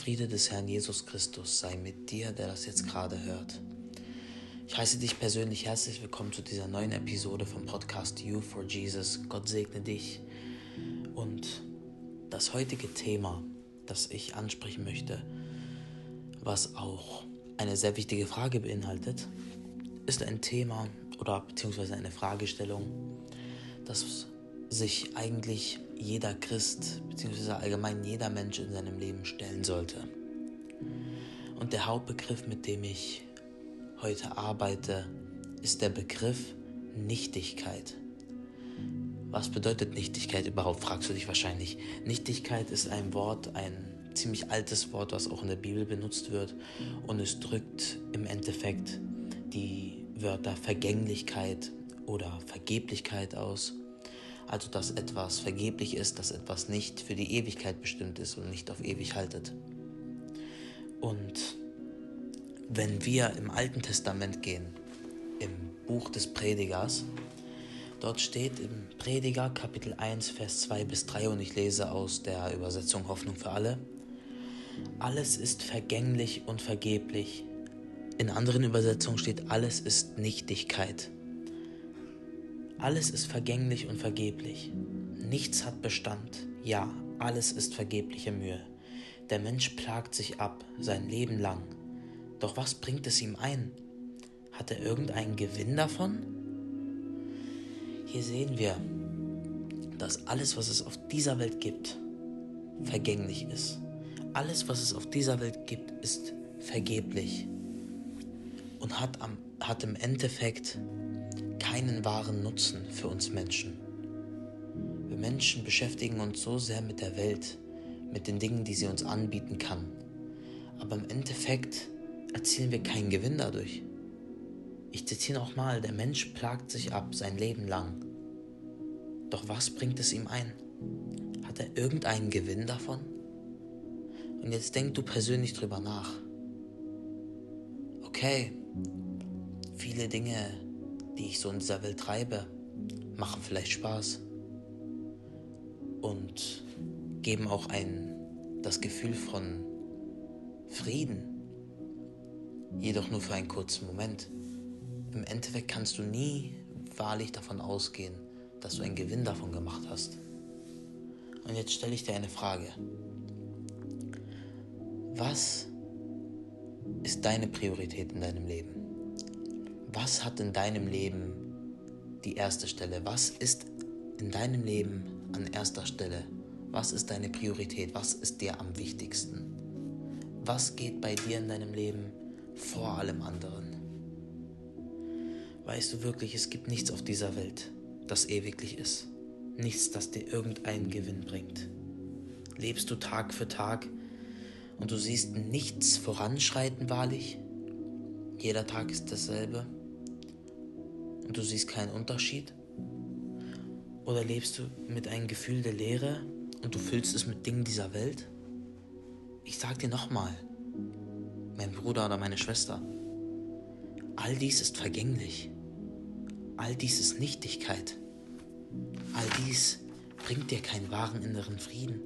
Friede des Herrn Jesus Christus sei mit dir, der das jetzt gerade hört. Ich heiße dich persönlich herzlich willkommen zu dieser neuen Episode vom Podcast You for Jesus. Gott segne dich. Und das heutige Thema, das ich ansprechen möchte, was auch eine sehr wichtige Frage beinhaltet, ist ein Thema oder beziehungsweise eine Fragestellung, das sich eigentlich jeder Christ bzw. allgemein jeder Mensch in seinem Leben stellen sollte. Und der Hauptbegriff, mit dem ich heute arbeite, ist der Begriff Nichtigkeit. Was bedeutet Nichtigkeit überhaupt, fragst du dich wahrscheinlich. Nichtigkeit ist ein Wort, ein ziemlich altes Wort, was auch in der Bibel benutzt wird und es drückt im Endeffekt die Wörter Vergänglichkeit oder Vergeblichkeit aus also dass etwas vergeblich ist, dass etwas nicht für die Ewigkeit bestimmt ist und nicht auf ewig haltet. Und wenn wir im Alten Testament gehen, im Buch des Predigers, dort steht im Prediger Kapitel 1, Vers 2 bis 3 und ich lese aus der Übersetzung Hoffnung für alle, alles ist vergänglich und vergeblich. In anderen Übersetzungen steht, alles ist Nichtigkeit. Alles ist vergänglich und vergeblich. Nichts hat Bestand. Ja, alles ist vergebliche Mühe. Der Mensch plagt sich ab, sein Leben lang. Doch was bringt es ihm ein? Hat er irgendeinen Gewinn davon? Hier sehen wir, dass alles, was es auf dieser Welt gibt, vergänglich ist. Alles, was es auf dieser Welt gibt, ist vergeblich und hat, am, hat im Endeffekt keinen wahren Nutzen für uns Menschen. Wir Menschen beschäftigen uns so sehr mit der Welt, mit den Dingen, die sie uns anbieten kann. Aber im Endeffekt erzielen wir keinen Gewinn dadurch. Ich zitiere nochmal, der Mensch plagt sich ab sein Leben lang. Doch was bringt es ihm ein? Hat er irgendeinen Gewinn davon? Und jetzt denk du persönlich drüber nach. Okay, viele Dinge die ich so in dieser Welt treibe, machen vielleicht Spaß und geben auch ein das Gefühl von Frieden, jedoch nur für einen kurzen Moment. Im Endeffekt kannst du nie wahrlich davon ausgehen, dass du einen Gewinn davon gemacht hast. Und jetzt stelle ich dir eine Frage. Was ist deine Priorität in deinem Leben? Was hat in deinem Leben die erste Stelle? Was ist in deinem Leben an erster Stelle? Was ist deine Priorität? Was ist dir am wichtigsten? Was geht bei dir in deinem Leben vor allem anderen? Weißt du wirklich, es gibt nichts auf dieser Welt, das ewiglich ist. Nichts, das dir irgendeinen Gewinn bringt. Lebst du Tag für Tag und du siehst nichts voranschreiten wahrlich? Jeder Tag ist dasselbe und du siehst keinen Unterschied? Oder lebst du mit einem Gefühl der Leere und du füllst es mit Dingen dieser Welt? Ich sag dir nochmal, mein Bruder oder meine Schwester, all dies ist vergänglich. All dies ist Nichtigkeit. All dies bringt dir keinen wahren inneren Frieden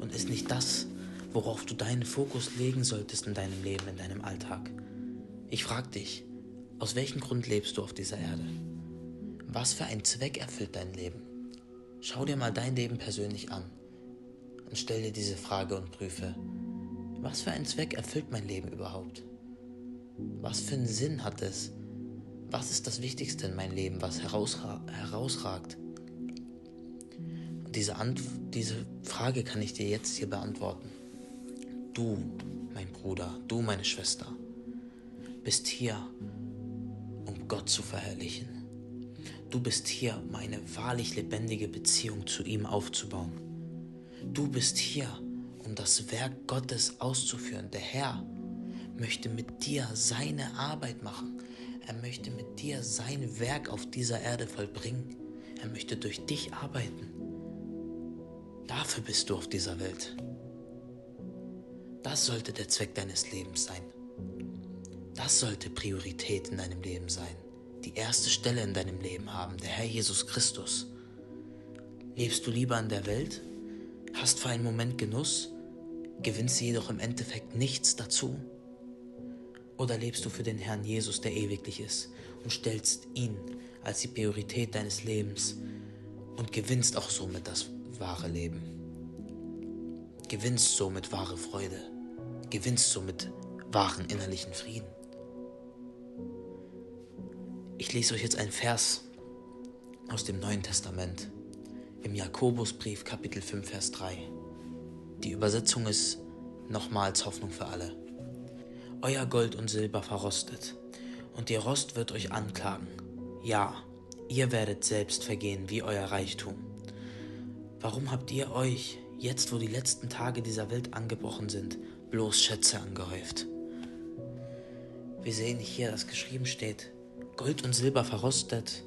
und ist nicht das, worauf du deinen Fokus legen solltest in deinem Leben, in deinem Alltag. Ich frag dich, aus welchem Grund lebst du auf dieser Erde? Was für ein Zweck erfüllt dein Leben? Schau dir mal dein Leben persönlich an und stell dir diese Frage und prüfe, was für ein Zweck erfüllt mein Leben überhaupt? Was für einen Sinn hat es? Was ist das Wichtigste in meinem Leben, was herausra herausragt? Diese, diese Frage kann ich dir jetzt hier beantworten. Du, mein Bruder, du, meine Schwester, bist hier, Gott zu verherrlichen. Du bist hier, um eine wahrlich lebendige Beziehung zu ihm aufzubauen. Du bist hier, um das Werk Gottes auszuführen. Der Herr möchte mit dir seine Arbeit machen. Er möchte mit dir sein Werk auf dieser Erde vollbringen. Er möchte durch dich arbeiten. Dafür bist du auf dieser Welt. Das sollte der Zweck deines Lebens sein. Das sollte Priorität in deinem Leben sein. Die erste Stelle in deinem Leben haben, der Herr Jesus Christus. Lebst du lieber in der Welt? Hast für einen Moment Genuss? gewinnst jedoch im Endeffekt nichts dazu? Oder lebst du für den Herrn Jesus, der ewiglich ist, und stellst ihn als die Priorität deines Lebens und gewinnst auch somit das wahre Leben? Gewinnst somit wahre Freude, gewinnst somit wahren innerlichen Frieden. Ich lese euch jetzt einen Vers aus dem Neuen Testament im Jakobusbrief Kapitel 5 Vers 3. Die Übersetzung ist nochmals Hoffnung für alle. Euer Gold und Silber verrostet, und ihr Rost wird euch anklagen. Ja, ihr werdet selbst vergehen wie euer Reichtum. Warum habt ihr euch, jetzt wo die letzten Tage dieser Welt angebrochen sind, bloß Schätze angehäuft? Wir sehen hier, dass geschrieben steht, Gold und Silber verrostet.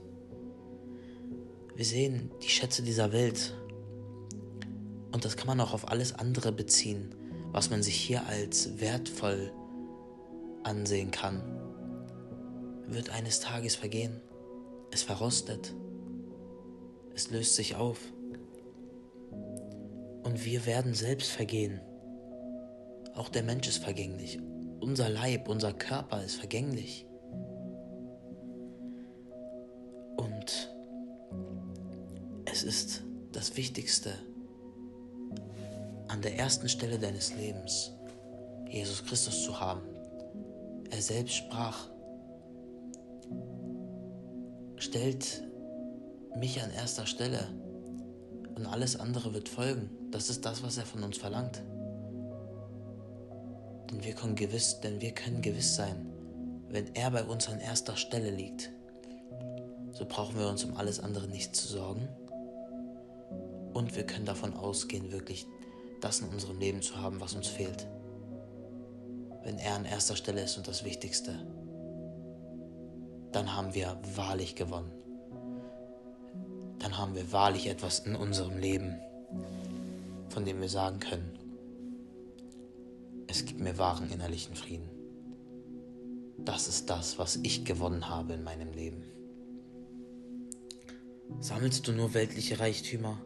Wir sehen die Schätze dieser Welt und das kann man auch auf alles andere beziehen, was man sich hier als wertvoll ansehen kann. Wird eines Tages vergehen. Es verrostet. Es löst sich auf. Und wir werden selbst vergehen. Auch der Mensch ist vergänglich. Unser Leib, unser Körper ist vergänglich. Es ist das Wichtigste, an der ersten Stelle deines Lebens Jesus Christus zu haben. Er selbst sprach, stellt mich an erster Stelle und alles andere wird folgen. Das ist das, was er von uns verlangt. Denn wir können gewiss, denn wir können gewiss sein, wenn er bei uns an erster Stelle liegt, so brauchen wir uns um alles andere nicht zu sorgen. Und wir können davon ausgehen, wirklich das in unserem Leben zu haben, was uns fehlt. Wenn er an erster Stelle ist und das Wichtigste, dann haben wir wahrlich gewonnen. Dann haben wir wahrlich etwas in unserem Leben, von dem wir sagen können, es gibt mir wahren innerlichen Frieden. Das ist das, was ich gewonnen habe in meinem Leben. Sammelst du nur weltliche Reichtümer,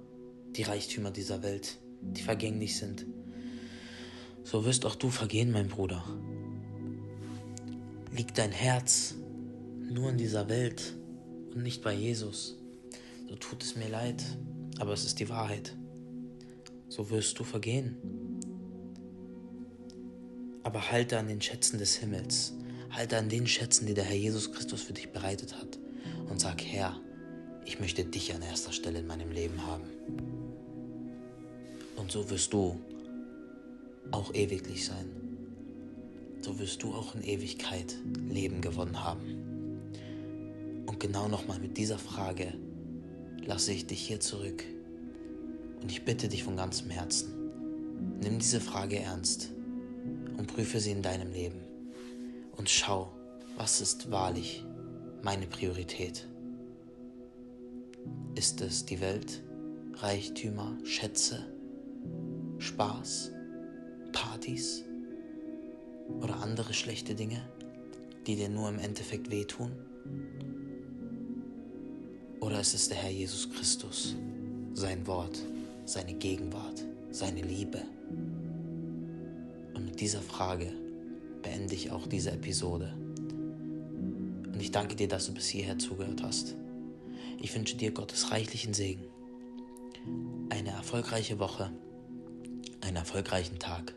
die Reichtümer dieser Welt? die vergänglich sind. So wirst auch du vergehen, mein Bruder. Liegt dein Herz nur in dieser Welt und nicht bei Jesus, so tut es mir leid, aber es ist die Wahrheit. So wirst du vergehen. Aber halte an den Schätzen des Himmels, halte an den Schätzen, die der Herr Jesus Christus für dich bereitet hat, und sag, Herr, ich möchte dich an erster Stelle in meinem Leben haben. Und so wirst du auch ewiglich sein. So wirst du auch in Ewigkeit Leben gewonnen haben. Und genau nochmal mit dieser Frage lasse ich dich hier zurück. Und ich bitte dich von ganzem Herzen, nimm diese Frage ernst und prüfe sie in deinem Leben. Und schau, was ist wahrlich meine Priorität? Ist es die Welt, Reichtümer, Schätze? Spaß, Partys oder andere schlechte Dinge, die dir nur im Endeffekt wehtun? Oder ist es der Herr Jesus Christus, sein Wort, seine Gegenwart, seine Liebe? Und mit dieser Frage beende ich auch diese Episode. Und ich danke dir, dass du bis hierher zugehört hast. Ich wünsche dir Gottes reichlichen Segen, eine erfolgreiche Woche einen erfolgreichen Tag,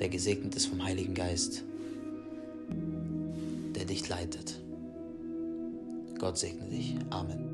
der gesegnet ist vom Heiligen Geist, der dich leitet. Gott segne dich. Amen.